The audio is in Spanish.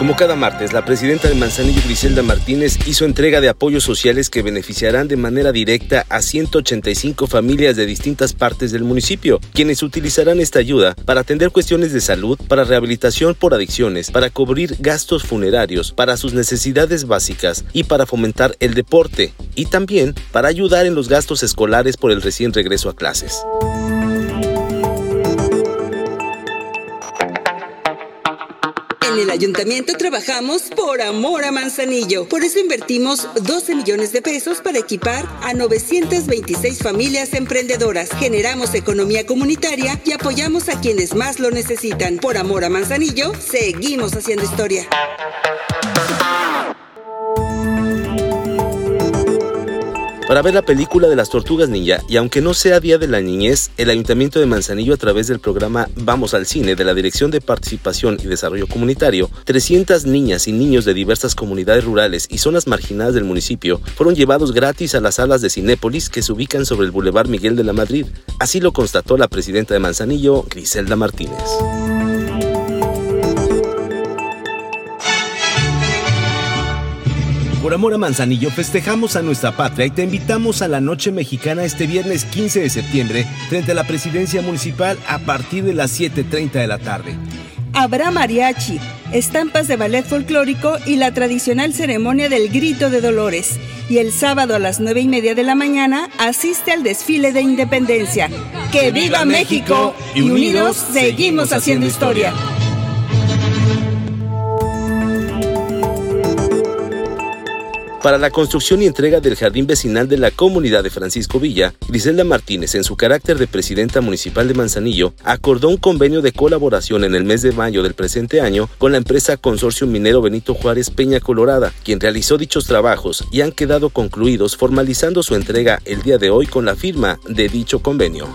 Como cada martes, la presidenta de Manzanillo, Griselda Martínez, hizo entrega de apoyos sociales que beneficiarán de manera directa a 185 familias de distintas partes del municipio, quienes utilizarán esta ayuda para atender cuestiones de salud, para rehabilitación por adicciones, para cubrir gastos funerarios, para sus necesidades básicas y para fomentar el deporte, y también para ayudar en los gastos escolares por el recién regreso a clases. El ayuntamiento trabajamos por amor a Manzanillo. Por eso invertimos 12 millones de pesos para equipar a 926 familias emprendedoras. Generamos economía comunitaria y apoyamos a quienes más lo necesitan. Por amor a Manzanillo, seguimos haciendo historia. Para ver la película de las tortugas ninja y aunque no sea Día de la Niñez, el Ayuntamiento de Manzanillo a través del programa Vamos al Cine de la Dirección de Participación y Desarrollo Comunitario, 300 niñas y niños de diversas comunidades rurales y zonas marginadas del municipio fueron llevados gratis a las salas de Cinépolis que se ubican sobre el Boulevard Miguel de la Madrid. Así lo constató la presidenta de Manzanillo, Griselda Martínez. Por amor a Manzanillo festejamos a nuestra patria y te invitamos a la Noche Mexicana este viernes 15 de septiembre frente a la Presidencia Municipal a partir de las 7.30 de la tarde. Habrá mariachi, estampas de ballet folclórico y la tradicional ceremonia del Grito de Dolores. Y el sábado a las 9 y media de la mañana asiste al desfile de independencia. ¡Que viva México! Y unidos seguimos haciendo historia. Para la construcción y entrega del jardín vecinal de la comunidad de Francisco Villa, Griselda Martínez, en su carácter de presidenta municipal de Manzanillo, acordó un convenio de colaboración en el mes de mayo del presente año con la empresa Consorcio Minero Benito Juárez Peña Colorada, quien realizó dichos trabajos y han quedado concluidos formalizando su entrega el día de hoy con la firma de dicho convenio.